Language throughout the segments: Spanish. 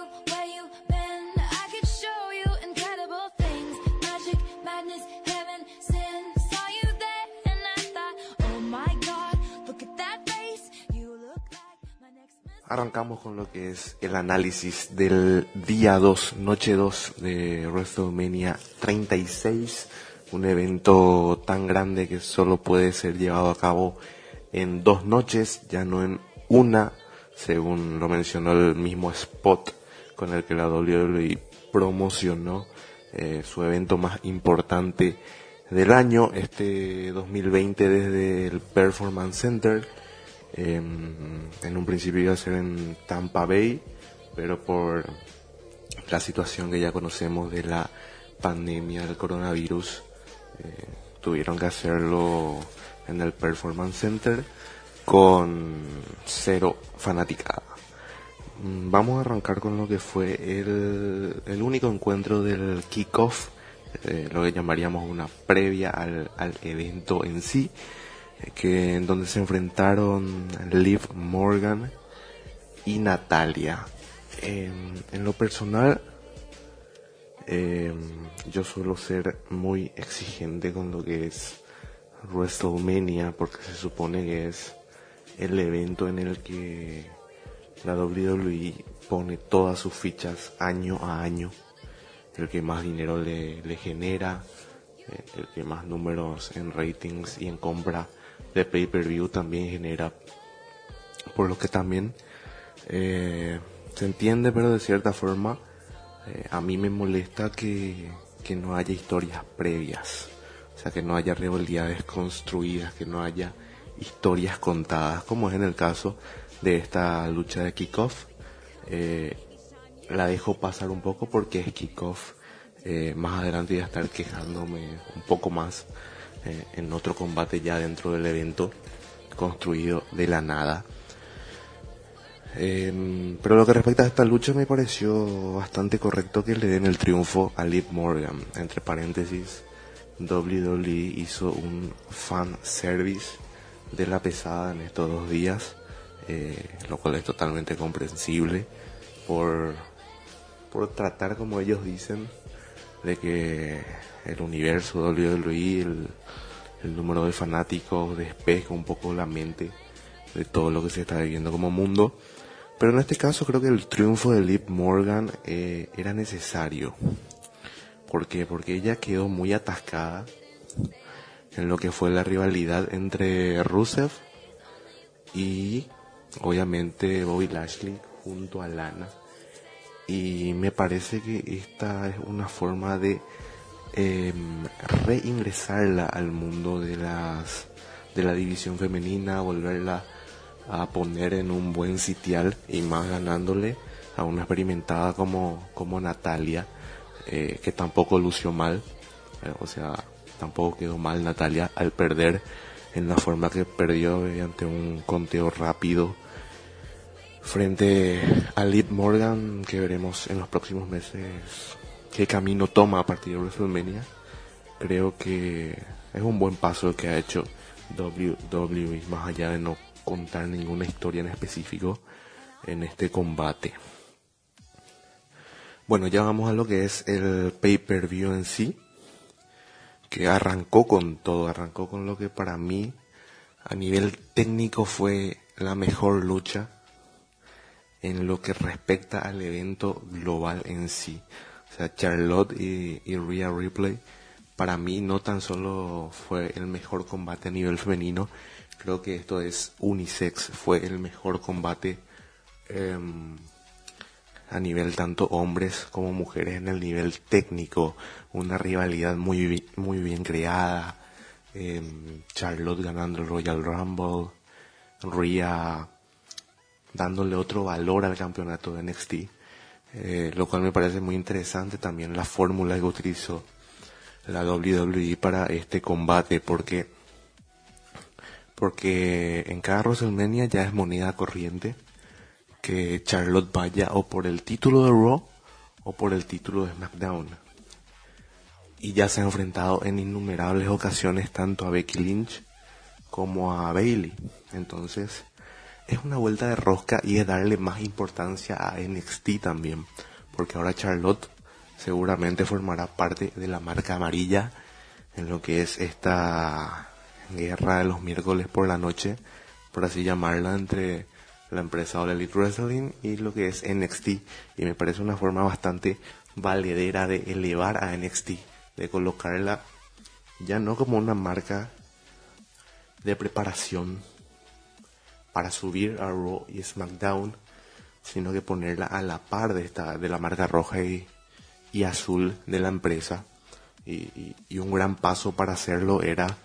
I could show you incredible things. Magic, madness, heaven, sin. Saw you there and I thought, oh my god, look at that face. Arrancamos con lo que es el análisis del día 2, noche 2 de WrestleMania 36, un evento tan grande que solo puede ser llevado a cabo en dos noches, ya no en una, según lo mencionó el mismo spot con el que la WWE promocionó eh, su evento más importante del año, este 2020 desde el Performance Center. Em, en un principio iba a ser en Tampa Bay, pero por la situación que ya conocemos de la pandemia del coronavirus, eh, tuvieron que hacerlo en el Performance Center con cero fanaticada. Vamos a arrancar con lo que fue el, el único encuentro del kickoff, eh, lo que llamaríamos una previa al, evento en sí, eh, que en donde se enfrentaron Liv Morgan y Natalia. En, en lo personal, eh, yo suelo ser muy exigente con lo que es WrestleMania porque se supone que es el evento en el que la WWE pone todas sus fichas año a año, el que más dinero le, genera, eh, el que más números en ratings y en compra de pay-per-view también genera, por lo que también eh, se entiende, pero de cierta forma eh, a mí me molesta que, que no haya historias previas, o sea, que no haya rivalidades construidas, que no haya historias contadas, como es en el caso de esta lucha de kickoff. Eh, la dejo pasar un poco porque es kickoff. Eh, más adelante voy a estar quejándome un poco más eh, en otro combate ya dentro del evento construido de la nada. Eh, pero lo que respecta a esta lucha me pareció bastante correcto que le den el triunfo a Liv Morgan. Entre paréntesis, WWE hizo un fan service de la pesada en estos dos días, eh, lo cual es totalmente comprensible por, por tratar, como ellos dicen, de que el universo WWE, el, el número de fanáticos despeja un poco la mente de todo lo que se está viviendo como mundo. Pero en este caso creo que el triunfo de Liv Morgan eh, era necesario. ¿Por qué? Porque ella quedó muy atascada en lo que fue la rivalidad entre Rusev y obviamente Bobby Lashley junto a Lana. Y me parece que esta es una forma de eh, reingresarla al mundo de las de la división femenina, volverla a poner en un buen sitial y más ganándole a una experimentada como, como Natalia, eh, que tampoco lució mal, eh, o sea, tampoco quedó mal Natalia al perder en la forma que perdió mediante un conteo rápido frente a Liv Morgan, que veremos en los próximos meses qué camino toma a partir de WrestleMania. Creo que es un buen paso que ha hecho WWE, más allá de no contar ninguna historia en específico en este combate. Bueno, ya vamos a lo que es el pay-per-view en sí, que arrancó con todo, arrancó con lo que para mí a nivel técnico fue la mejor lucha en lo que respecta al evento global en sí. O sea, Charlotte y, Rhea Ripley, para mí no tan solo fue el mejor combate a nivel femenino, creo que esto es unisex, fue el mejor combate em, a nivel tanto hombres como mujeres en el nivel técnico, una rivalidad muy, muy bien creada, em, Charlotte ganando el Royal Rumble, Rhea dándole otro valor al campeonato de NXT, eh, lo cual me parece muy interesante también la fórmula que utilizó la WWE para este combate, porque porque en cada WrestleMania ya es moneda corriente que Charlotte vaya o por el título de Raw o por el título de SmackDown. Y ya se ha enfrentado en innumerables ocasiones tanto a Becky Lynch como a Bailey. Entonces, es una vuelta de rosca y es darle más importancia a NXT también, porque ahora Charlotte seguramente formará parte de la marca amarilla en lo que es esta guerra de los miércoles por la noche, por así llamarla, entre la empresa All Elite Wrestling y lo que es NXT. Y me parece una forma bastante valedera de elevar a NXT, de colocarla ya no como una marca de preparación para subir a Raw y SmackDown, sino que ponerla a la par de esta de la marca roja y, azul de la empresa. Y, un gran paso para hacerlo era,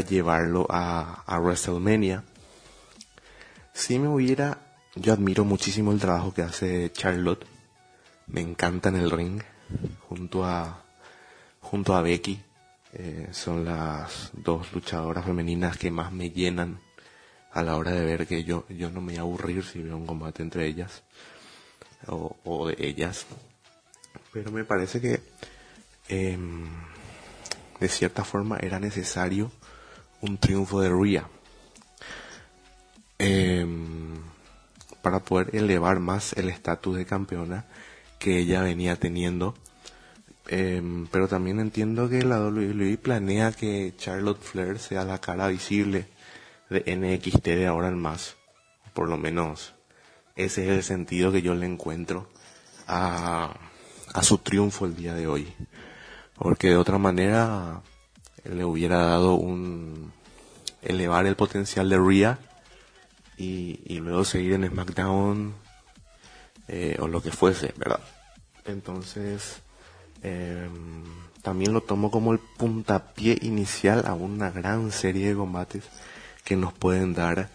llevarlo a, a WrestleMania. Si me hubiera, yo admiro muchísimo el trabajo que hace Charlotte. Me encanta en el ring, junto a, junto a Becky. Eh, son las dos luchadoras femeninas que más me llenan a la hora de ver que yo, yo no me voy a aburrir si veo un combate entre ellas o, de ellas. Pero me parece que eh, de cierta forma era necesario un triunfo de Rhea eh, para poder elevar más el estatus de campeona que ella venía teniendo. Eh, pero también entiendo que la WWE planea que Charlotte Flair sea la cara visible de NXT de ahora en más. Por lo menos ese es el sentido que yo le encuentro a, a su triunfo el día de hoy porque de otra manera le hubiera dado un elevar el potencial de Rhea y, y luego seguir en SmackDown eh, o lo que fuese, ¿verdad? Entonces eh, también lo tomo como el puntapié inicial a una gran serie de combates que nos pueden dar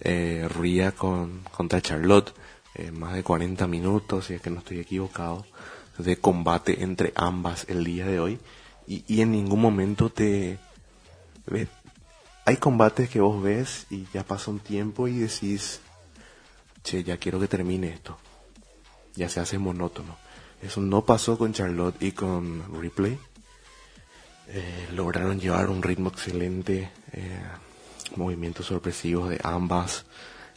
eh, Rhea con, contra Charlotte, eh, más de 40 minutos, si es que no estoy equivocado de combate entre ambas el día de hoy. Y, y en ningún momento te hay combates que vos ves y ya pasa un tiempo y decís che ya quiero que termine esto ya se hace monótono. Eso no pasó con Charlotte y con Ripley. Eh, lograron llevar un ritmo excelente eh, movimientos sorpresivos de ambas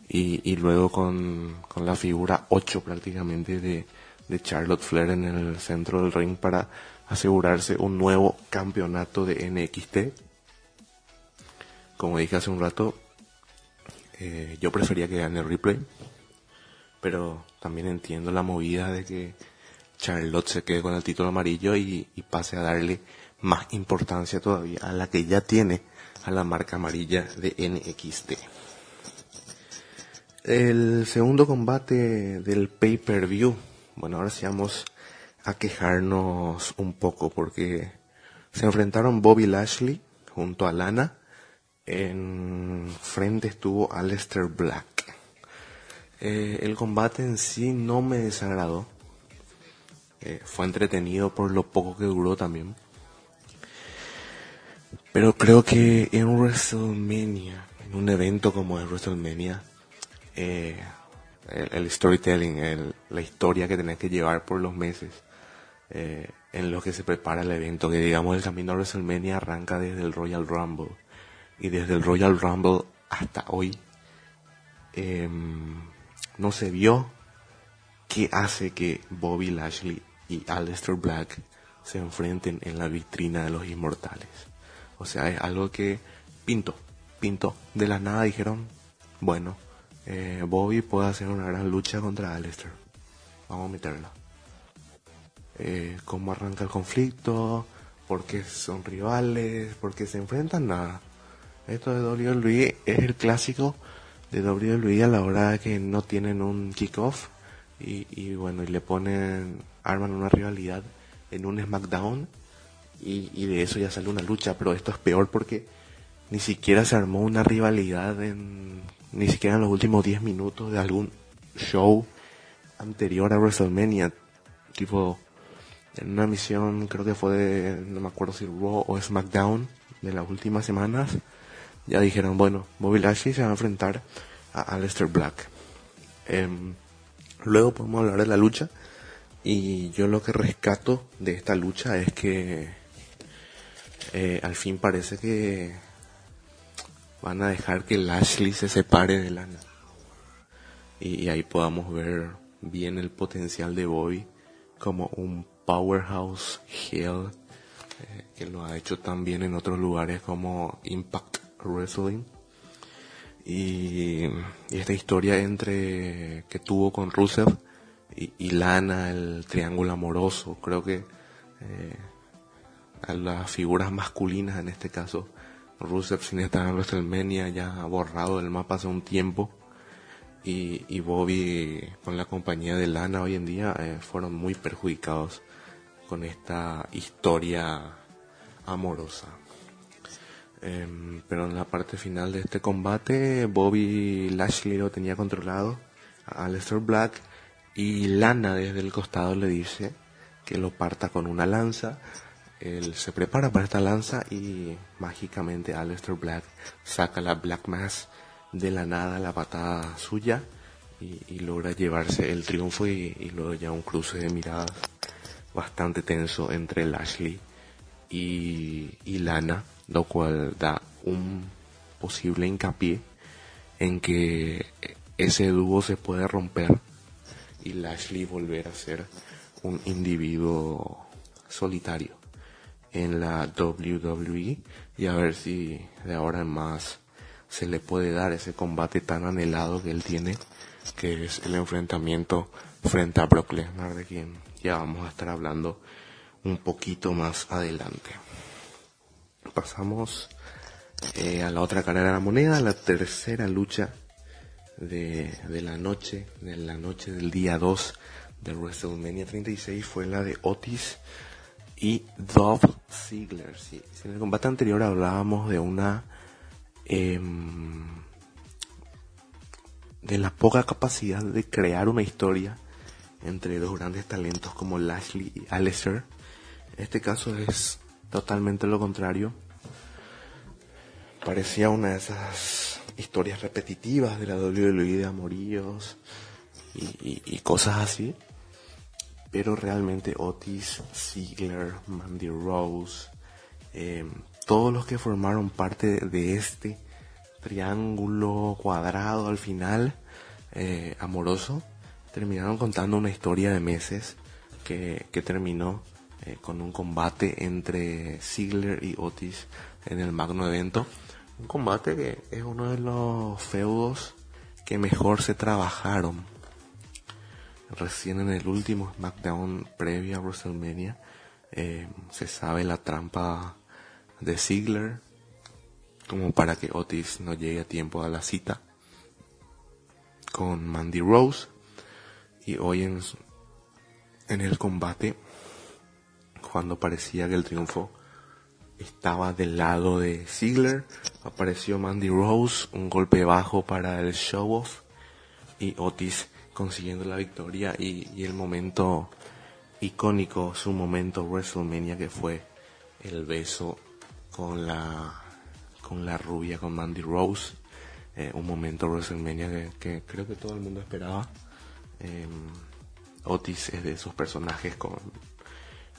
y, luego con, la figura 8 prácticamente de Charlotte Flair en el centro del ring para asegurarse un nuevo campeonato de NXT. Como dije hace un rato, eh, yo prefería que gane Replay, pero también entiendo la movida de que Charlotte se quede con el título amarillo y, y pase a darle más importancia todavía a la que ya tiene a la marca amarilla de NXT. El segundo combate del pay-per-view bueno, ahora sí vamos a quejarnos un poco porque se enfrentaron Bobby Lashley junto a Lana. En frente estuvo Aleister Black. Eh, el combate en sí no me desagradó. Eh, fue entretenido por lo poco que duró también. Pero creo que en WrestleMania, en un evento como el WrestleMania, eh, el, el storytelling, el, la historia que tenés que llevar por los meses eh, en los que se prepara el evento, que digamos el camino a WrestleMania arranca desde el Royal Rumble y desde el Royal Rumble hasta hoy eh, no se vio qué hace que Bobby Lashley y Aleister Black se enfrenten en la vitrina de los inmortales. O sea, es algo que pinto, pinto. De la nada dijeron, bueno, eh, Bobby puede hacer una gran lucha contra Aleister. Vamos a meterla. Eh, ¿Cómo arranca el conflicto? ¿Por qué son rivales? ¿Por qué se enfrentan? Nada. Esto de WWE es el clásico de WWE a la hora que no tienen un kickoff y, y bueno, y le ponen, arman una rivalidad en un SmackDown y, y de eso ya sale una lucha, pero esto es peor porque ni siquiera se armó una rivalidad en ni siquiera en los últimos 10 minutos de algún show anterior a WrestleMania. Tipo, en una misión, creo que fue de, no me acuerdo si Raw o SmackDown, de las últimas semanas, ya dijeron, bueno, Bobby Lashley se va a enfrentar a Aleister Black. Eh, luego podemos hablar de la lucha. Y yo lo que rescato de esta lucha es que eh, al fin parece que van a dejar que Lashley se separe de Lana. y, ahí podamos ver bien el potencial de Bobby como un powerhouse heel eh, que lo ha hecho también en otros lugares como Impact Wrestling y, y esta historia entre que tuvo con Rusev y, y Lana el triángulo amoroso creo que eh, a las figuras masculinas en este caso Rusev sin estar en WrestleMania ya borrado del mapa hace un tiempo y, y Bobby con la compañía de Lana hoy en día eh, fueron muy perjudicados con esta historia amorosa. Em, pero en la parte final de este combate, Bobby Lashley lo tenía controlado a Aleister Black y Lana desde el costado le dice que lo parta con una lanza. Él se prepara para esta lanza y mágicamente Aleister Black saca la Black Mass de la nada, la patada suya y, logra llevarse el triunfo y, y luego ya un cruce de miradas bastante tenso entre Lashley y, y Lana, lo cual da un posible hincapié en que ese dúo se puede romper y Lashley volver a ser un individuo solitario en la WWE y a ver si de ahora en más se le puede dar ese combate tan anhelado que él tiene, que es el enfrentamiento frente a Brock Lesnar, de quien ya vamos a estar hablando un poquito más adelante. Pasamos eh, a la otra cara de la moneda, la tercera lucha de, de la noche, de la noche del día 2 de WrestleMania 36 fue la de Otis y Dolph Ziggler. Sí, en el combate anterior hablábamos de una em, de la poca capacidad de crear una historia entre dos grandes talentos como Lashley y Aleister. En este caso es totalmente lo contrario. Parecía una de esas historias repetitivas de la WWE de amoríos y, y- y cosas así. Pero realmente Otis, Ziggler, Mandy Rose, eh, todos los que formaron parte de este triángulo cuadrado al final, eh, amoroso, terminaron contando una historia de meses que, que terminó eh, con un combate entre Ziggler y Otis en el magno evento. Un combate que es uno de los feudos que mejor se trabajaron recién en el último SmackDown previo a WrestleMania eh, se sabe la trampa de Ziggler como para que Otis no llegue a tiempo a la cita con Mandy Rose. Y hoy en, en el combate cuando parecía que el triunfo estaba del lado de Ziggler apareció Mandy Rose un golpe bajo para el show off y Otis consiguiendo la victoria y, el momento icónico, su momento WrestleMania que fue el beso con la con la rubia, con Mandy Rose, Eh, un momento WrestleMania que, creo que todo el mundo esperaba. Eh, Otis es de esos personajes con,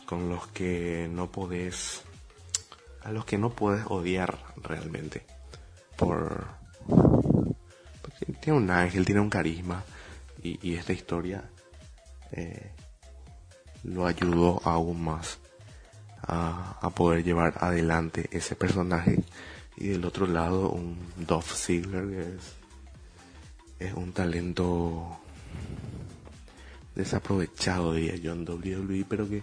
con los que no podés, a los que no puedes odiar realmente, por, porque tiene un ángel, tiene un carisma y, y esta historia eh, lo ayudó aún más a, poder llevar adelante ese personaje. Y del otro lado un Dolph Ziggler que es, un talento desaprovechado diría yo en WWE pero que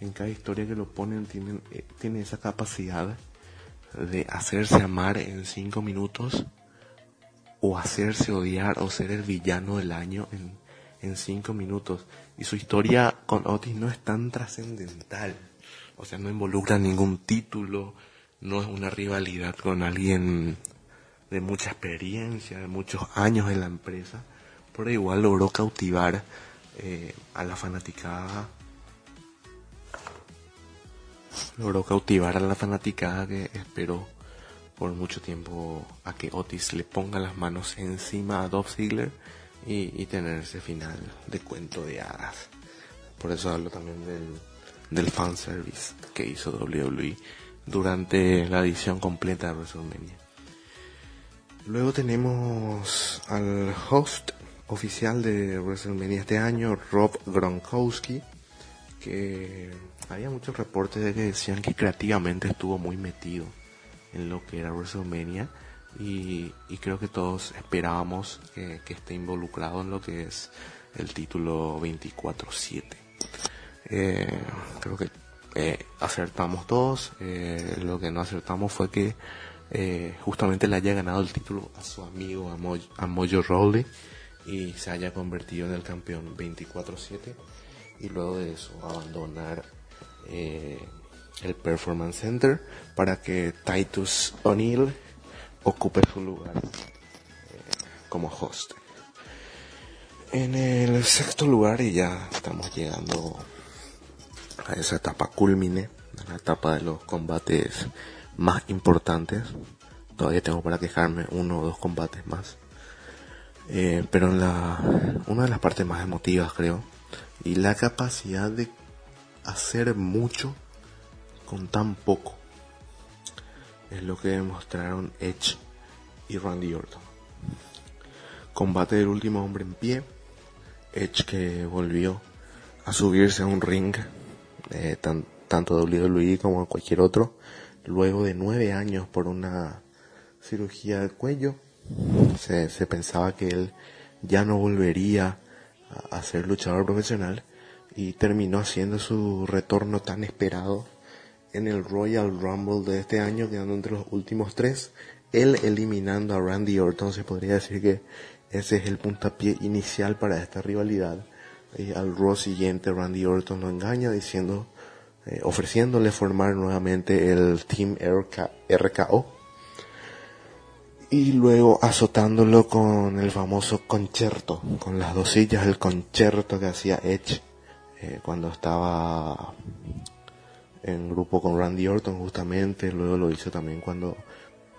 en cada historia que lo ponen tienen, eh, tiene esa capacidad de hacerse amar en cinco minutos o hacerse odiar o ser el villano del año en, en cinco minutos. Y su historia con Otis no es tan trascendental. O sea, no involucra ningún título, no es una rivalidad con alguien de mucha experiencia, de muchos años en la empresa, pero igual logró cautivar eh, a la fanaticada. Logró cautivar a la fanaticada que esperó por mucho tiempo a que Otis le ponga las manos encima a Dolph Ziggler y, y tener ese final de cuento de hadas. Por eso hablo también del, del fanservice que hizo WWE durante la edición completa de WrestleMania. Luego tenemos al host oficial de WrestleMania este año, Rob Gronkowski, que había muchos reportes de que decían que creativamente estuvo muy metido en lo que era WrestleMania y, creo que todos esperábamos que, esté involucrado en lo que es el título 24-7. Eh, creo que eh, acertamos todos, eh, lo que no acertamos fue que justamente le haya ganado el título a su amigo a, Mojo Rawley y se haya convertido en el campeón 24-7 y luego de eso abandonar el Performance Center para que Titus O'Neill ocupe su lugar eh, como host. En el sexto lugar, y ya estamos llegando a esa etapa culmine, a la etapa de los combates más importantes. Todavía tengo para quejarme uno o dos combates más. Eh, pero en la, una de las partes más emotivas creo, y la capacidad de hacer mucho con tan poco. Es lo que demostraron Edge y Randy Orton. Combate del último hombre en pie. Edge que volvió a subirse a un ring, eh, tan, tanto WWE como cualquier otro, luego de nueve años por una cirugía del cuello. Se, se pensaba que él ya no volvería a, a ser luchador profesional y terminó haciendo su retorno tan esperado en el Royal Rumble de este año, quedando entre los últimos tres, él eliminando a Randy Orton, se podría decir que ese es el puntapié inicial para esta rivalidad. Y al Raw siguiente Randy Orton lo engaña diciendo, eh, ofreciéndole formar nuevamente el Team RKO y luego azotándolo con el famoso concierto, con las dos sillas, el concierto que hacía Edge eh, cuando estaba en grupo con Randy Orton justamente, luego lo hizo también cuando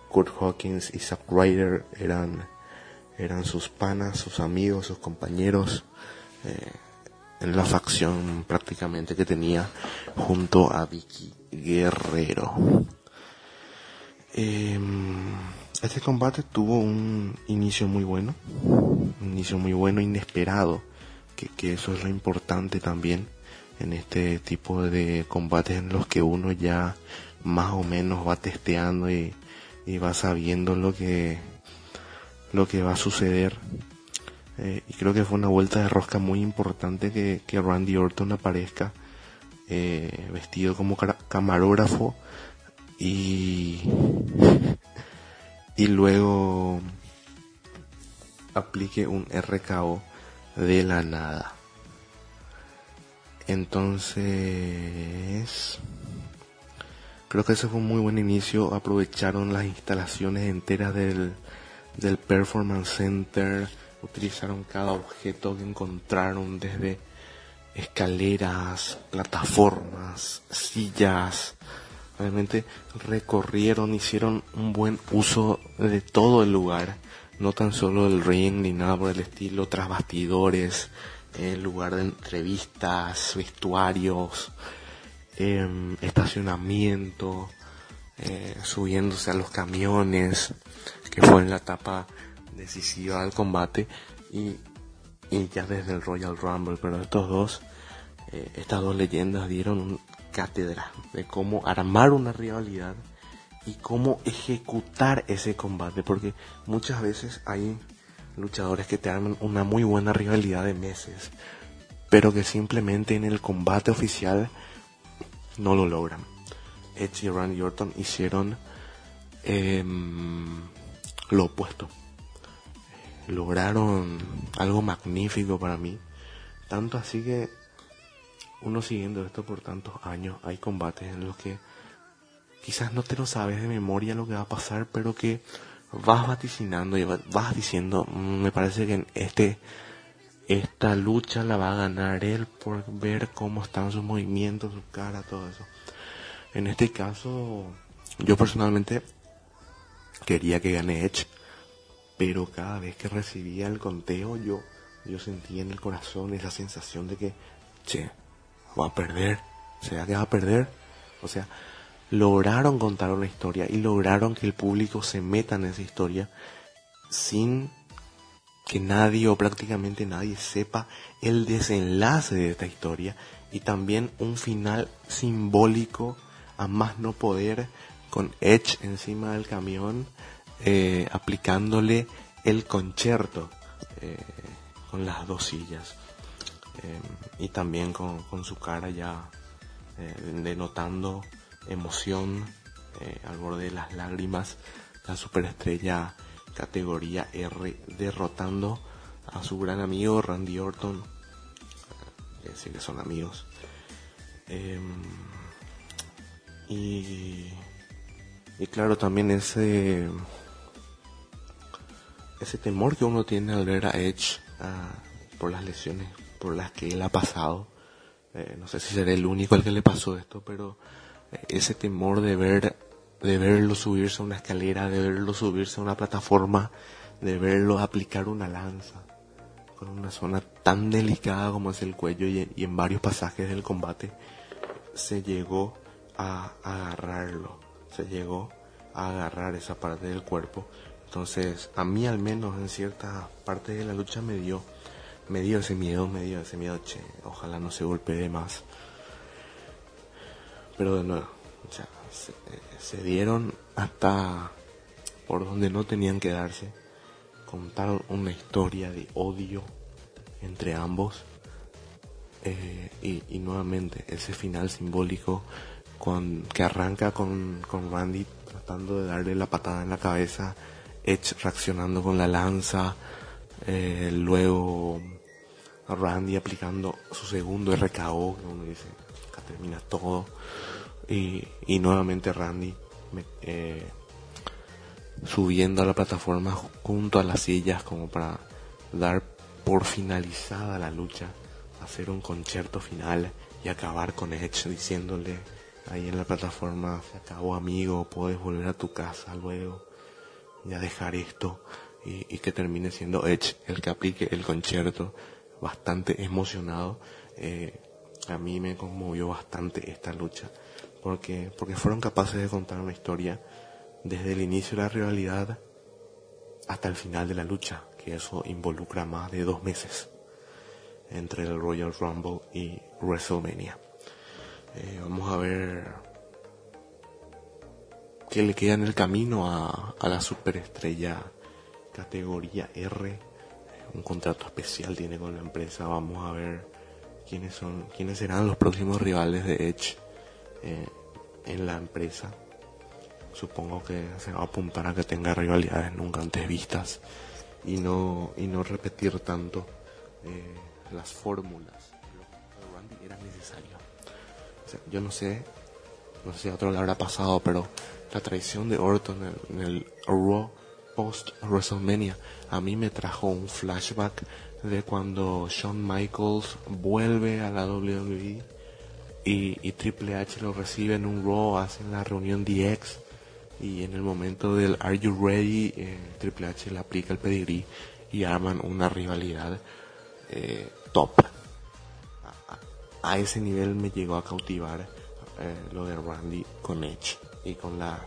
Kurt Hawkins y Zack Ryder eran, eran sus panas, sus amigos, sus compañeros, eh, en la facción prácticamente que tenía junto a Vicky Guerrero. Em, este combate tuvo un inicio muy bueno, un inicio muy bueno, inesperado, que, que eso es lo importante también en este tipo de combates en los que uno ya más o menos va testeando y, va sabiendo lo que lo que va a suceder. Eh, y creo que fue una vuelta de rosca muy importante que, que Randy Orton aparezca eh, vestido como camarógrafo y y luego aplique un RKO de la nada entonces, creo que ese fue un muy buen inicio. Aprovecharon las instalaciones enteras del, del Performance Center. Utilizaron cada objeto que encontraron desde escaleras, plataformas, sillas. Realmente recorrieron, hicieron un buen uso de todo el lugar. No tan solo el ring ni nada por el estilo, tras bastidores, en lugar de entrevistas, vestuarios, em, estacionamiento, eh, subiéndose a los camiones, que fue en la etapa decisiva del combate, y, ya desde el Royal Rumble, pero estos dos, eh, estas dos leyendas dieron un cátedra de cómo armar una rivalidad y cómo ejecutar ese combate, porque muchas veces hay luchadores que te arman una muy buena rivalidad de meses, pero que simplemente en el combate oficial no lo logran. Edge y Randy Orton hicieron em, lo opuesto. Lograron algo magnífico para mí. Tanto así que uno siguiendo esto por tantos años, hay combates en los que quizás no te lo sabes de memoria lo que va a pasar, pero que vas vaticinando y vas diciendo, mm, me parece que este, esta lucha la va a ganar él por ver cómo están sus movimientos, su cara, todo eso. En este caso, yo personalmente quería que gane Edge, pero cada vez que recibía el conteo yo, yo sentía en el corazón esa sensación de que, che, va a perder, ¿será que va a perder? O sea, lograron contar una historia y lograron que el público se meta en esa historia sin que nadie o prácticamente nadie sepa el desenlace de esta historia y también un final simbólico a más no poder con Edge encima del camión eh, aplicándole el concierto eh, con las dos sillas eh, y también con, con, su cara ya denotando emoción al borde de las lágrimas la superestrella categoría R derrotando a su gran amigo Randy Orton. Decir que son amigos. Em, y y claro también ese ese temor que uno tiene al ver a Edge ah, por las lesiones por las que él ha pasado. Eh, no sé si seré el único al que le pasó esto pero eh, ese temor de ver de verlo subirse a una escalera, de verlo subirse a una plataforma, de verlo aplicar una lanza con una zona tan delicada como es el cuello y, en varios pasajes del combate se llegó a agarrarlo, se llegó a agarrar esa parte del cuerpo. Entonces, a mí al menos en cierta parte de la lucha me dio, me dio ese miedo, me dio ese miedo, che, ojalá no se golpee más. Pero de nuevo, o sea, se, dieron hasta por donde no tenían que darse. Contaron una historia de odio entre ambos. Eh, y, nuevamente ese final simbólico con, que arranca con, con Randy tratando de darle la patada en la cabeza, Edge reaccionando con la lanza, eh, luego Randy aplicando su segundo RKO, que uno dice, acá termina todo y, nuevamente Randy eh, subiendo a la plataforma junto a las sillas como para dar por finalizada la lucha, hacer un concierto final y acabar con Edge diciéndole ahí en la plataforma, se acabó amigo, puedes volver a tu casa luego, ya dejar esto y, y que termine siendo Edge el que aplique el concierto, bastante emocionado. Eh, a mí me conmovió bastante esta lucha porque, porque fueron capaces de contar una historia desde el inicio de la rivalidad hasta el final de la lucha, que eso involucra más de dos meses entre el Royal Rumble y WrestleMania. Eh, vamos a ver qué le queda en el camino a, a la superestrella categoría R. Un contrato especial tiene con la empresa. Vamos a ver quiénes son, quiénes serán los próximos rivales de Edge eh, en la empresa. Supongo que se va a apuntar a que tenga rivalidades nunca antes vistas y no, y no repetir tanto eh, las fórmulas. Randy era necesario. yo no sé, no sé a otro le habrá pasado, pero la traición de Orton en el, Raw post WrestleMania a mí me trajo un flashback de cuando Shawn Michaels vuelve a la WWE y, Triple H lo recibe en un Raw, hacen la reunión DX y en el momento del Are You Ready, eh, Triple H le aplica el pedigrí y arman una rivalidad eh, top. A, ese nivel me llegó a cautivar eh, lo de Randy con Edge y con las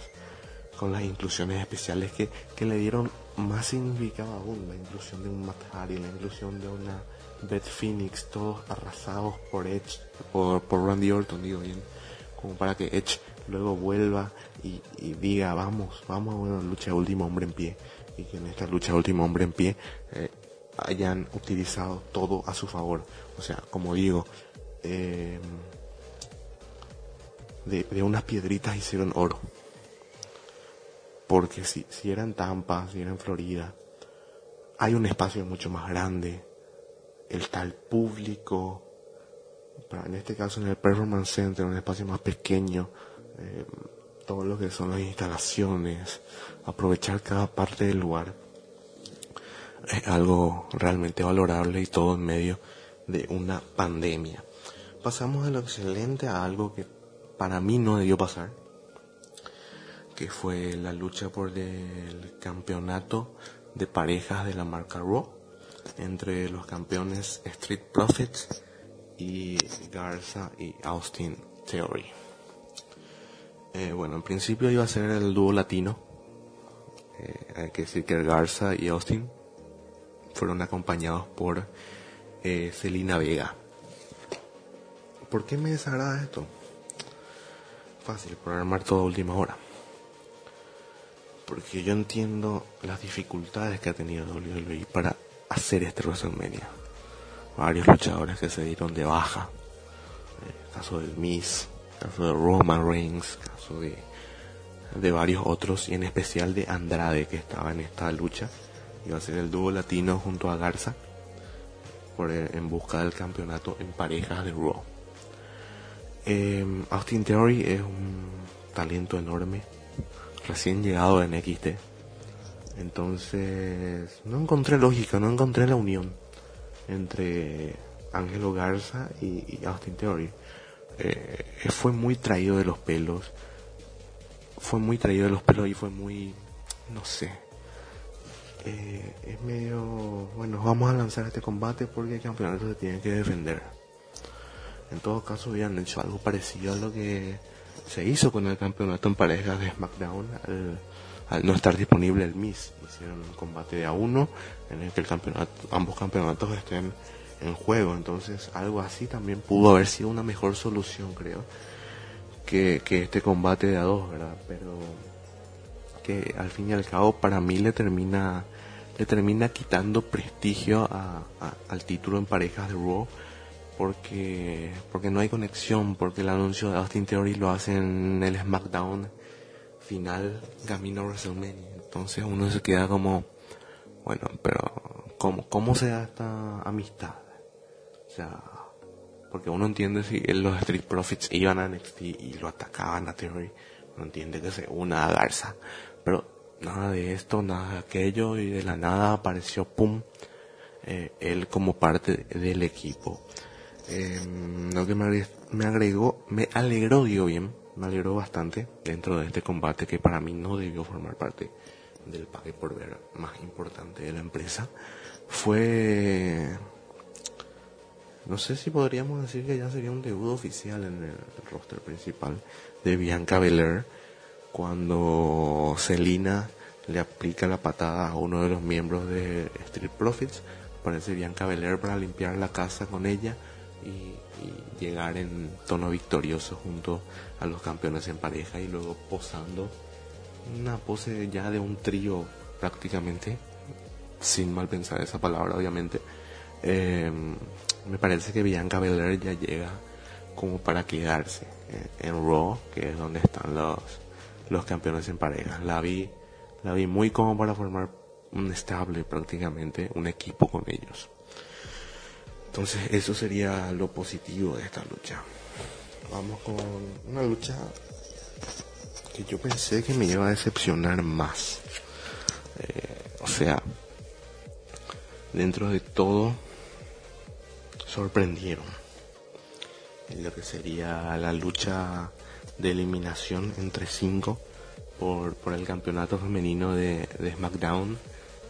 con las inclusiones especiales que, que le dieron más significado aún, la inclusión de un Matt Hardy, la inclusión de una Beth Phoenix, todos arrasados por Edge, por, Randy Orton, digo bien, como para que Edge luego vuelva y, diga, vamos, vamos a una lucha último hombre en pie, y que en esta lucha último hombre en pie eh, hayan utilizado todo a su favor. O sea, como digo, eh, de, unas piedritas hicieron oro. Porque si, si era en Tampa, si era en Florida, hay un espacio mucho más grande, el tal público, en este caso en el Performance Center, un espacio más pequeño, eh, todo lo que son las instalaciones, aprovechar cada parte del lugar, es algo realmente valorable y todo en medio de una pandemia. Pasamos de lo excelente a algo que para mí no debió pasar, que fue la lucha por el campeonato de parejas de la marca Raw entre los campeones Street Profits y Garza y Austin Theory. Eh, bueno, en principio iba a ser el dúo latino. Eh, hay que decir que Garza y Austin fueron acompañados por eh, Celina Vega. ¿Por qué me desagrada esto? Fácil, programar todo a última hora. Porque yo entiendo las dificultades que ha tenido WWE para hacer este WrestleMania. Varios luchadores que se dieron de baja. El caso del el caso de Roman Reigns, el caso de, de varios otros, y en especial de Andrade, que estaba en esta lucha. Iba a ser el dúo latino junto a Garza por, en busca del campeonato en parejas de Raw. Eh, Austin Theory es un talento enorme, recién llegado en NXT. Entonces, no encontré lógica, no encontré la unión entre Ángelo Garza y, y Austin Theory. Eh, fue muy traído de los pelos. Fue muy traído de los pelos y fue muy, no sé. Eh, es medio, bueno, vamos a lanzar este combate porque el campeonato se tiene que defender. En todo caso, hubieran hecho algo parecido a lo que se hizo con el campeonato en parejas de SmackDown al, no estar disponible el Miss. Hicieron un combate de a uno en el que el campeonato, ambos campeonatos estén en juego. Entonces, algo así también pudo haber sido una mejor solución, creo, que, este combate de a dos, ¿verdad? Pero que al fin y al cabo para mí le termina le termina quitando prestigio a- al título en parejas de Raw porque porque no hay conexión porque el anuncio de Austin Theory lo hacen en el SmackDown final camino a WrestleMania. Entonces uno se queda como bueno pero cómo cómo se da esta amistad o sea porque uno entiende si los Street Profits iban a NXT y lo atacaban a Theory uno entiende que se una a Garza. Pero nada de esto nada de aquello y de la nada apareció pum eh, él como parte del equipo eh, lo que me, agre- me agregó, me alegró, digo bien, me alegró bastante dentro de este combate que para mí no debió formar parte del pague por ver más importante de la empresa, fue, no sé si podríamos decir que ya sería un debut oficial en el roster principal de Bianca Belair cuando Selina le aplica la patada a uno de los miembros de Street Profits, parece Bianca Belair para limpiar la casa con ella y, llegar en tono victorioso junto a los campeones en pareja y luego posando una pose ya de un trío prácticamente, sin mal pensar esa palabra obviamente. Eh, me parece que Bianca Belair ya llega como para quedarse en Raw, que es donde están los, los campeones en pareja. La vi, la vi muy como para formar un estable prácticamente, un equipo con ellos. Entonces eso sería lo positivo de esta lucha. Vamos con una lucha que yo pensé que me iba a decepcionar más. Eh, o sea, dentro de todo, sorprendieron. En lo que sería la lucha de eliminación entre cinco por, por el campeonato femenino de SmackDown.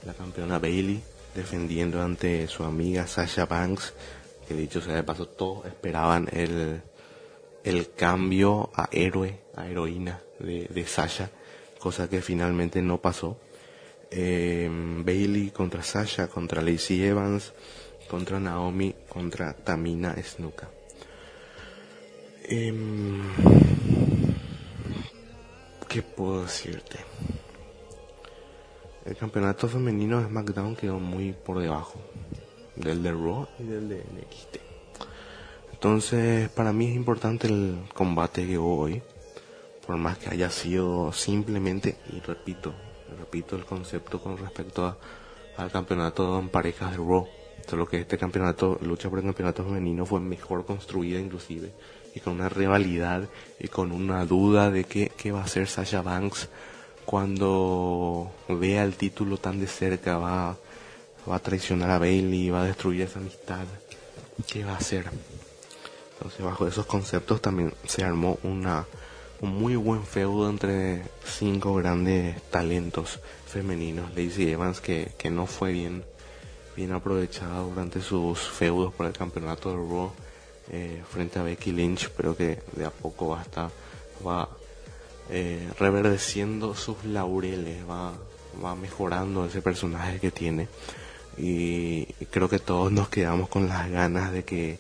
La campeona Bailey defendiendo ante su amiga Sasha Banks, que dicho sea de paso, todos esperaban el, el cambio a héroe, a heroína de, de Sasha, cosa que finalmente no pasó. Eh, Bailey contra Sasha, contra Lacey Evans, contra Naomi, contra Tamina Snuka. Em, ¿Qué puedo decirte? El campeonato femenino de SmackDown quedó muy por debajo del de Raw y del de NXT. Entonces, para mí es importante el combate que hubo hoy. Por más que haya sido simplemente, y repito, repito el concepto con respecto al campeonato en parejas de Raw. Solo que este campeonato, lucha por el campeonato femenino fue mejor construida inclusive. Y con una rivalidad y con una duda de qué, qué va a hacer Sasha Banks cuando vea el título tan de cerca. Va, a traicionar a Bailey, va a destruir esa amistad. ¿Qué va a hacer? Entonces bajo esos conceptos también se armó una, un muy buen feudo entre cinco grandes talentos femeninos. Lacey Evans que, que no fue bien, bien aprovechada durante sus feudos por el campeonato de Raw eh, frente a Becky Lynch, pero que de a poco va a estar, eh, reverdeciendo sus laureles, va, va mejorando ese personaje que tiene. y creo que todos nos quedamos con las ganas de que,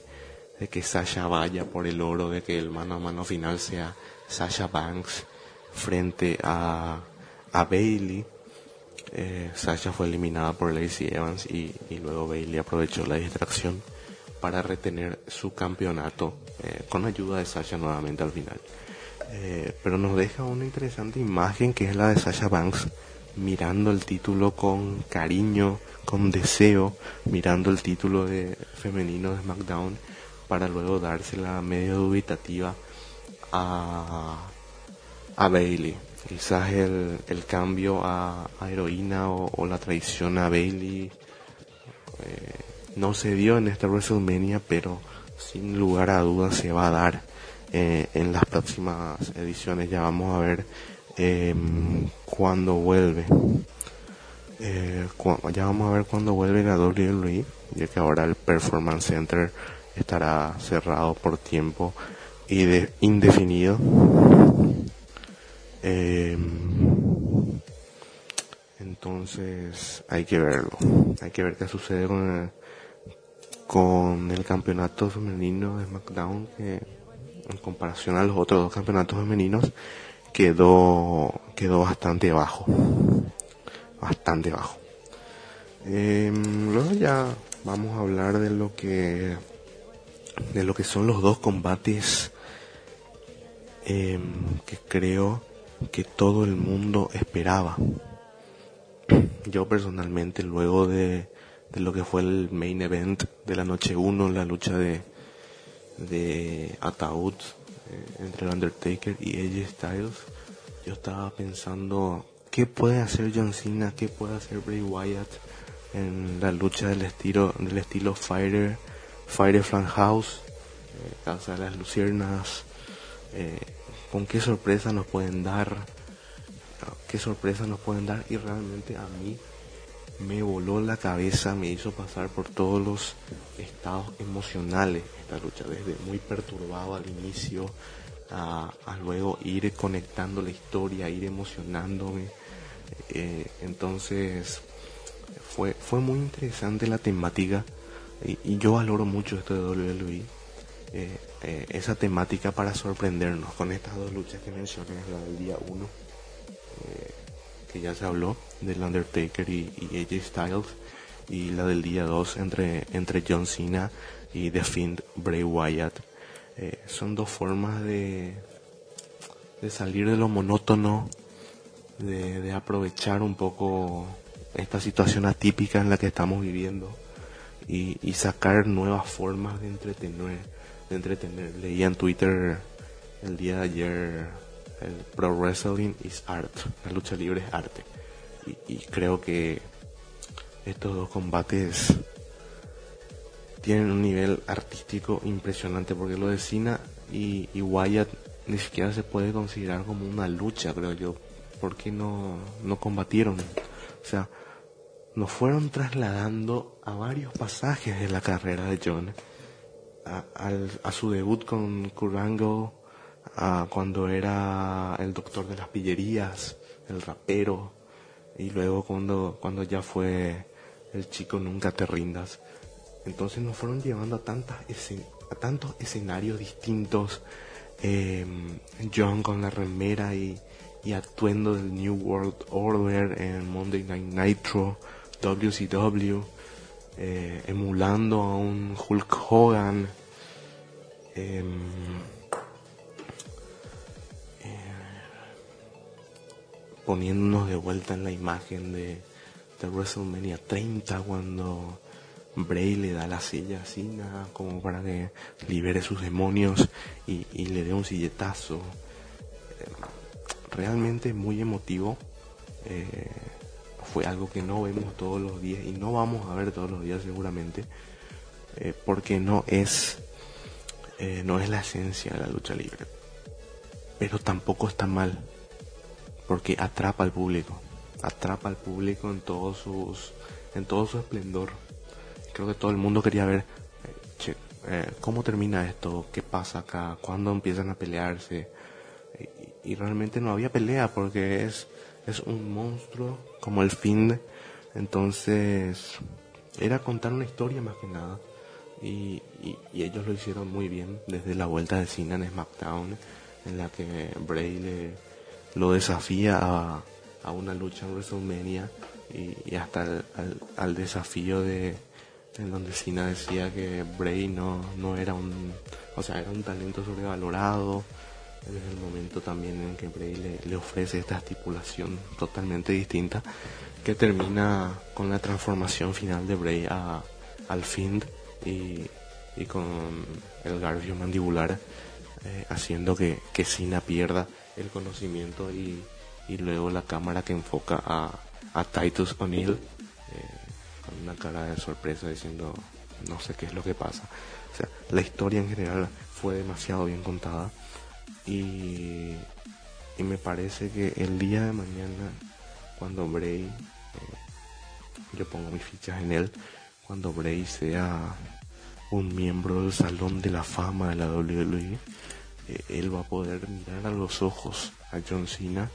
de que Sasha vaya por el oro, de que el mano a mano final sea Sasha Banks frente a, a Bailey. Eh, Sasha fue eliminada por Lacey Evans y, luego Bailey aprovechó la distracción para retener su campeonato eh, con ayuda de Sasha nuevamente al final. Eh, pero nos deja una interesante imagen que es la de Sasha Banks mirando el título con cariño, con deseo, mirando el título de femenino de SmackDown para luego dársela medio dubitativa a, a Bailey. Quizás el, el cambio a, heroína o, o, la traición a Bailey eh, no se dio en esta WrestleMania, pero sin lugar a dudas se va a dar eh, en las próximas ediciones. Ya vamos a ver eh, cuando vuelve. Eh, ya vamos a ver cuando vuelve la WWE, ya que ahora el Performance Center estará cerrado por tiempo y de indefinido. Eh, entonces hay que verlo, hay que ver qué sucede con el, con el campeonato femenino de SmackDown que en comparación a los otros dos campeonatos femeninos quedó quedó bastante bajo. Bastante bajo. Eh, luego ya vamos a hablar de lo que de lo que son los dos combates eh, que creo que todo el mundo esperaba. Yo personalmente luego de, de lo que fue el main event de la noche 1 la lucha de de ataúd eh, entre el Undertaker y AJ Styles. Yo estaba pensando qué puede hacer John Cena, qué puede hacer Bray Wyatt en la lucha del estilo del estilo Fighter, Fighter Flan House, eh, Casa de las Luciernas, eh, con qué sorpresa nos pueden dar, qué sorpresa nos pueden dar y realmente a mí me voló la cabeza, me hizo pasar por todos los estados emocionales esta lucha, desde muy perturbado al inicio, a, luego ir conectando la historia, ir emocionándome. Eh, entonces fue, fue muy interesante la temática y, y yo valoro mucho esto de WWE. Eh, eh, esa temática para sorprendernos con estas dos luchas que mencioné, la del día 1, que ya se habló, del Undertaker y, y, AJ Styles, y la del día 2 entre, entre John Cena y The Bray Wyatt. Eh, son dos formas de, de salir de lo monótono, de, aprovechar un poco esta situación atípica en la que estamos viviendo y, sacar nuevas formas de entretener, de entretener. Leía en Twitter el día de ayer el Pro Wrestling is Art, la lucha libre es arte. Y creo que estos dos combates tienen un nivel artístico impresionante porque lo de Cena y, Wyatt ni siquiera se puede considerar como una lucha, creo yo, porque no, no combatieron. O sea, nos fueron trasladando a varios pasajes de la carrera de John, a su debut con Kurango, a cuando era el doctor de las pillerías, el rapero, y luego cuando, cuando ya fue el chico Nunca te rindas. Entonces nos fueron llevando a, tantas a tantos escenarios distintos. Eh, John con la remera y, y, atuendo del New World Order en Monday Night Nitro, WCW, eh, emulando a un Hulk Hogan. Eh, poniéndonos de vuelta en la imagen de, de WrestleMania 30 cuando Bray le da la silla así, como para que libere sus demonios y, le dé un silletazo. Realmente muy emotivo. Eh, fue algo que no vemos todos los días y no vamos a ver todos los días seguramente, eh, porque no es, eh, no es la esencia de la lucha libre. Pero tampoco está mal, porque atrapa al público, atrapa al público en todos sus, en todo su esplendor creo que todo el mundo quería ver che, eh, cómo termina esto, qué pasa acá, cuándo empiezan a pelearse. Y, realmente no había pelea porque es, es un monstruo como el fin. Entonces era contar una historia más que nada. Y, y, ellos lo hicieron muy bien desde la vuelta de Cena en SmackDown, en la que Bray le, lo desafía a, a una lucha en WrestleMania y, hasta al, desafío de en donde Cena decía que Bray no, no era un o sea era un talento sobrevalorado. Es el momento también en que Bray le, le ofrece esta estipulación totalmente distinta que termina con la transformación final de Bray a, al Fiend y, y con el Garfio mandibular eh, haciendo que, que Cena pierda el conocimiento y, y luego la cámara que enfoca a, a Titus O'Neill una cara de sorpresa diciendo no sé qué es lo que pasa. O sea, la historia en general fue demasiado bien contada y, y me parece que el día de mañana cuando Bray, eh, yo pongo mis fichas en él, cuando Bray sea un miembro del Salón de la Fama de la WWE, eh, él va a poder mirar a los ojos a John Cena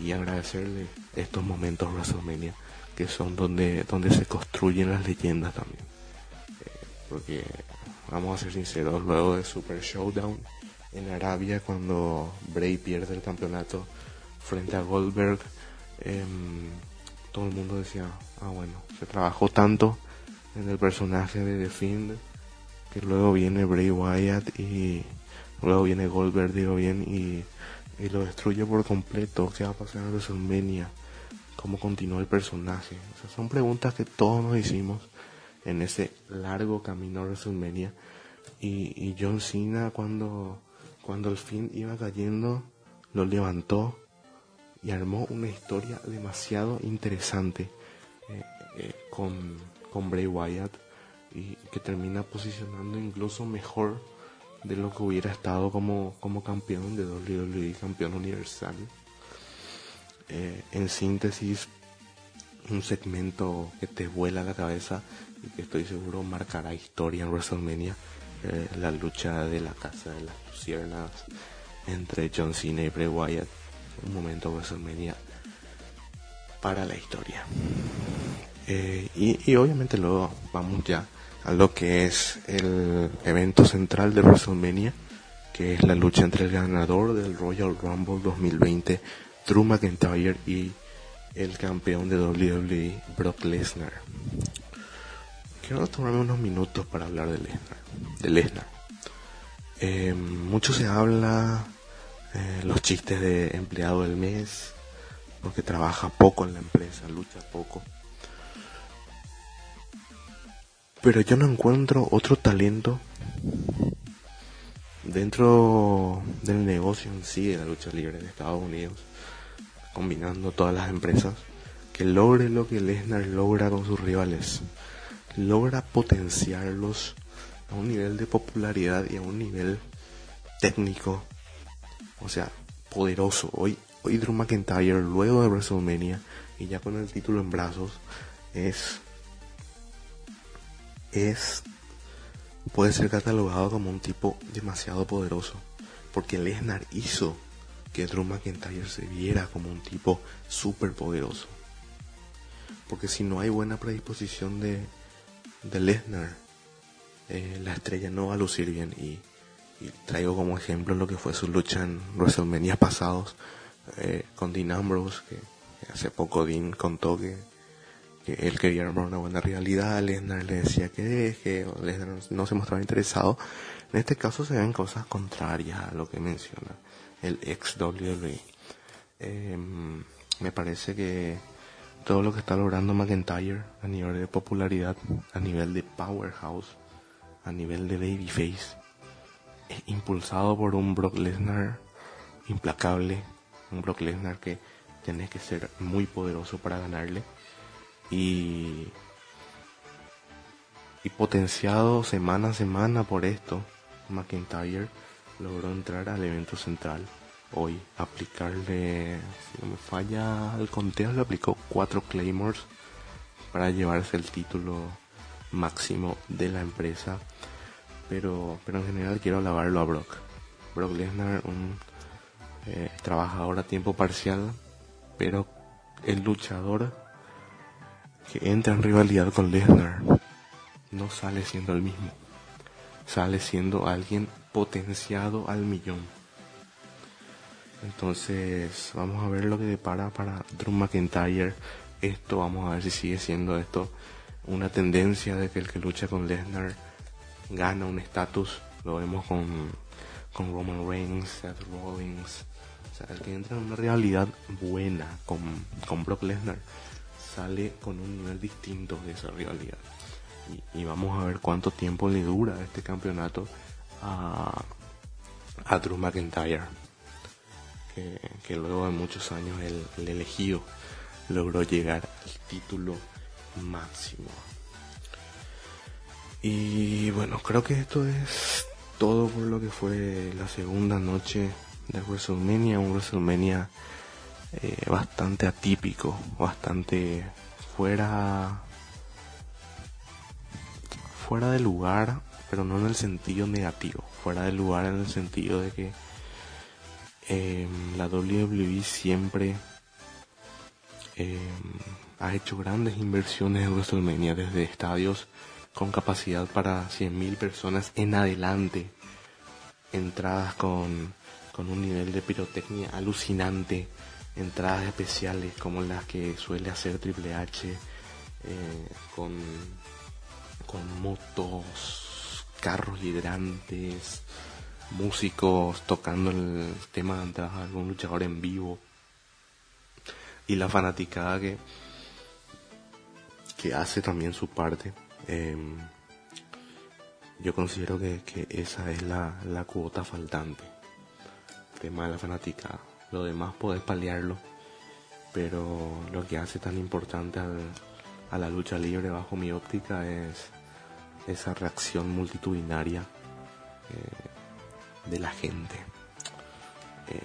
y, agradecerle estos momentos WrestleMania que son donde, donde se construyen las leyendas también. Eh, porque vamos a ser sinceros, luego de Super Showdown en Arabia, cuando Bray pierde el campeonato frente a Goldberg, em, todo el mundo decía, ah bueno, se trabajó tanto en el personaje de The Fiend que luego viene Bray Wyatt y luego viene Goldberg, digo bien, y y lo destruye por completo. ¿Qué va a pasar en WrestleMania? ¿Cómo continúa el personaje? son preguntas que todos nos hicimos en ese largo camino a WrestleMania. Y, y John Cena cuando, cuando el fin iba cayendo, lo levantó y armó una historia demasiado interesante eh, eh, con, con Bray Wyatt y que termina posicionando incluso mejor de lo que hubiera estado como, como campeón de WWE, campeón universal. Eh, en síntesis, un segmento que te vuela la cabeza y que estoy seguro marcará historia en WrestleMania, eh, la lucha de la casa de las luciernas entre John Cena y Bray Wyatt, un momento WrestleMania para la historia. Eh, y, y obviamente luego vamos ya a lo que es el evento central de WrestleMania, que es la lucha entre el ganador del Royal Rumble 2020, Drew McIntyre, y el campeón de WWE, Brock Lesnar. Quiero tomarme unos minutos para hablar de Lesnar. De Lesnar. Eh, mucho se habla eh, los chistes de empleado del mes, porque trabaja poco en la empresa, lucha poco. Pero yo no encuentro otro talento dentro del negocio en sí de la lucha libre de Estados Unidos, combinando todas las empresas, que logre lo que Lesnar logra con sus rivales. Logra potenciarlos a un nivel de popularidad y a un nivel técnico, o sea, poderoso. Hoy, hoy Drew McIntyre, luego de WrestleMania y ya con el título en brazos, es es puede ser catalogado como un tipo demasiado poderoso, porque Lesnar hizo que Drew McIntyre se viera como un tipo súper poderoso. Porque si no hay buena predisposición de, de Lesnar, eh, la estrella no va a lucir bien. Y, traigo como ejemplo lo que fue su lucha en WrestleMania pasados eh, con Dean Ambrose, que hace poco Dean contó que que él quería armar una buena realidad, Lesnar le decía que deje, Lesnar no se mostraba interesado. En este caso se ven cosas contrarias a lo que menciona el ex WWE. Em, me parece que todo lo que está logrando McIntyre a nivel de popularidad, a nivel de powerhouse, a nivel de babyface, es impulsado por un Brock Lesnar implacable, un Brock Lesnar que tiene que ser muy poderoso para ganarle y, y potenciado semana a semana por esto, McIntyre logró entrar al evento central hoy, aplicarle, si no me falla el conteo, le aplicó cuatro Claymores para llevarse el título máximo de la empresa. Pero, pero en general quiero alabarlo a Brock. Brock Lesnar, un eh, trabajador a tiempo parcial, pero el luchador que entra en rivalidad con Lesnar, no sale siendo el mismo. Sale siendo alguien potenciado al millón. Entonces, vamos a ver lo que depara para Drew McIntyre. Esto, vamos a ver si sigue siendo esto una tendencia de que el que lucha con Lesnar gana un estatus. Lo vemos con, con Roman Reigns, Seth Rollins. O sea, el que entra en una realidad buena con, con Brock Lesnar sale con un nivel distinto de esa rivalidad. Y, vamos a ver cuánto tiempo le dura este campeonato a, a Drew McIntyre. Que, luego de muchos años el, el elegido logró llegar al título máximo. Y bueno, creo que esto es todo por lo que fue la segunda noche de WrestleMania, un WrestleMania eh, bastante atípico, bastante fuera fuera de lugar, pero no en el sentido negativo, fuera de lugar en el sentido de que eh, la WWE siempre eh, ha hecho grandes inversiones en WrestleMania desde estadios con capacidad para 100.000 personas en adelante, entradas con, con un nivel de pirotecnia alucinante, entradas especiales como las que suele hacer Triple H, eh, con, con motos, carros hidrantes, músicos tocando el tema de de algún luchador en vivo y la fanaticada que que hace también su parte. Em, yo considero que, esa es la, cuota faltante. El tema de la fanática. Lo demás podés paliarlo, pero lo que hace tan importante a la lucha libre bajo mi óptica es esa reacción multitudinaria eh, de la gente. Eh,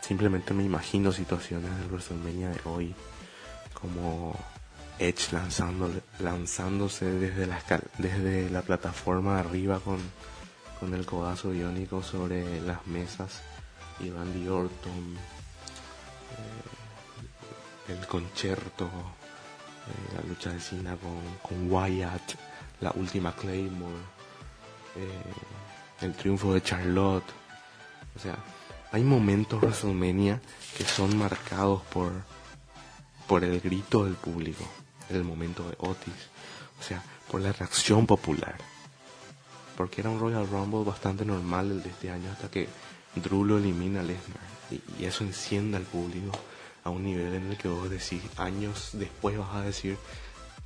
simplemente me imagino situaciones del WrestleMania de hoy como Edge lanzándose desde la, desde la plataforma arriba con, con el codazo biónico sobre las mesas y Randy Orton, eh, el concierto, eh, la lucha de Cena con, con, Wyatt, la última Claymore, eh, el triunfo de Charlotte. O sea, hay momentos WrestleMania que son marcados por, por el grito del público el momento de Otis. O sea, por la reacción popular. Porque era un Royal Rumble bastante normal el de este año hasta que Drew lo elimina a Lesnar. Y, eso enciende al público a un nivel en el que vos decís, años después vas a decir,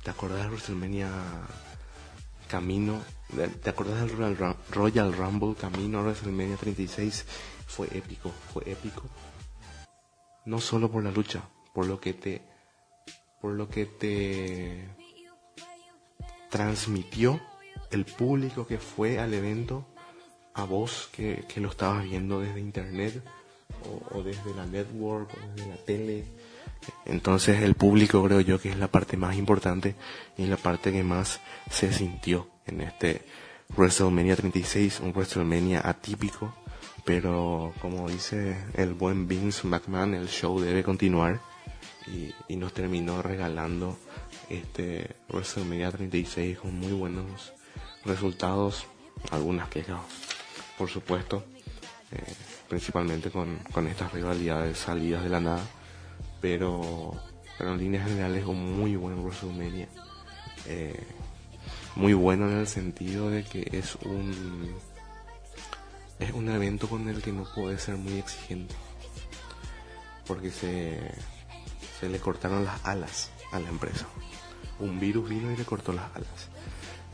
¿te acordás de WrestleMania camino? ¿Te acordás del Royal, Royal Rumble camino a WrestleMania 36? Fue épico, fue épico. No solo por la lucha, por lo que te por lo que te transmitió el público que fue al evento a vos que, lo estabas viendo desde internet o, desde la network o desde la tele. Entonces el público creo yo que es la parte más importante y la parte que más se sintió en este WrestleMania 36, un WrestleMania atípico, pero como dice el buen Vince McMahon, el show debe continuar y, nos terminó regalando este WrestleMania 36 con muy buenos resultados, algunas quejas, por supuesto, eh, principalmente con, con, estas rivalidades salidas de la nada, pero, pero en líneas generales un muy buen WrestleMania. Eh, muy bueno en el sentido de que es un es un evento con el que no puede ser muy exigente porque se se le cortaron las alas a la empresa. Un virus vino y le cortó las alas.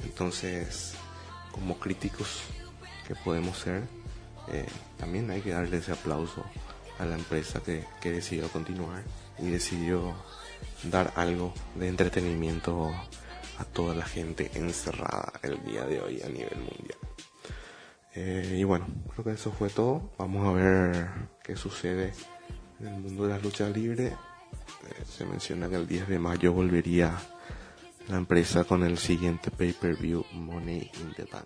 Entonces, como críticos que podemos ser, eh, también hay que darle ese aplauso a la empresa que, que decidió continuar y decidió dar algo de entretenimiento a toda la gente encerrada el día de hoy a nivel mundial. Eh, y bueno, creo que eso fue todo. Vamos a ver qué sucede en el mundo de las luchas libres eh, se menciona que el 10 de mayo volvería la empresa con el siguiente pay-per-view Money in the Bank.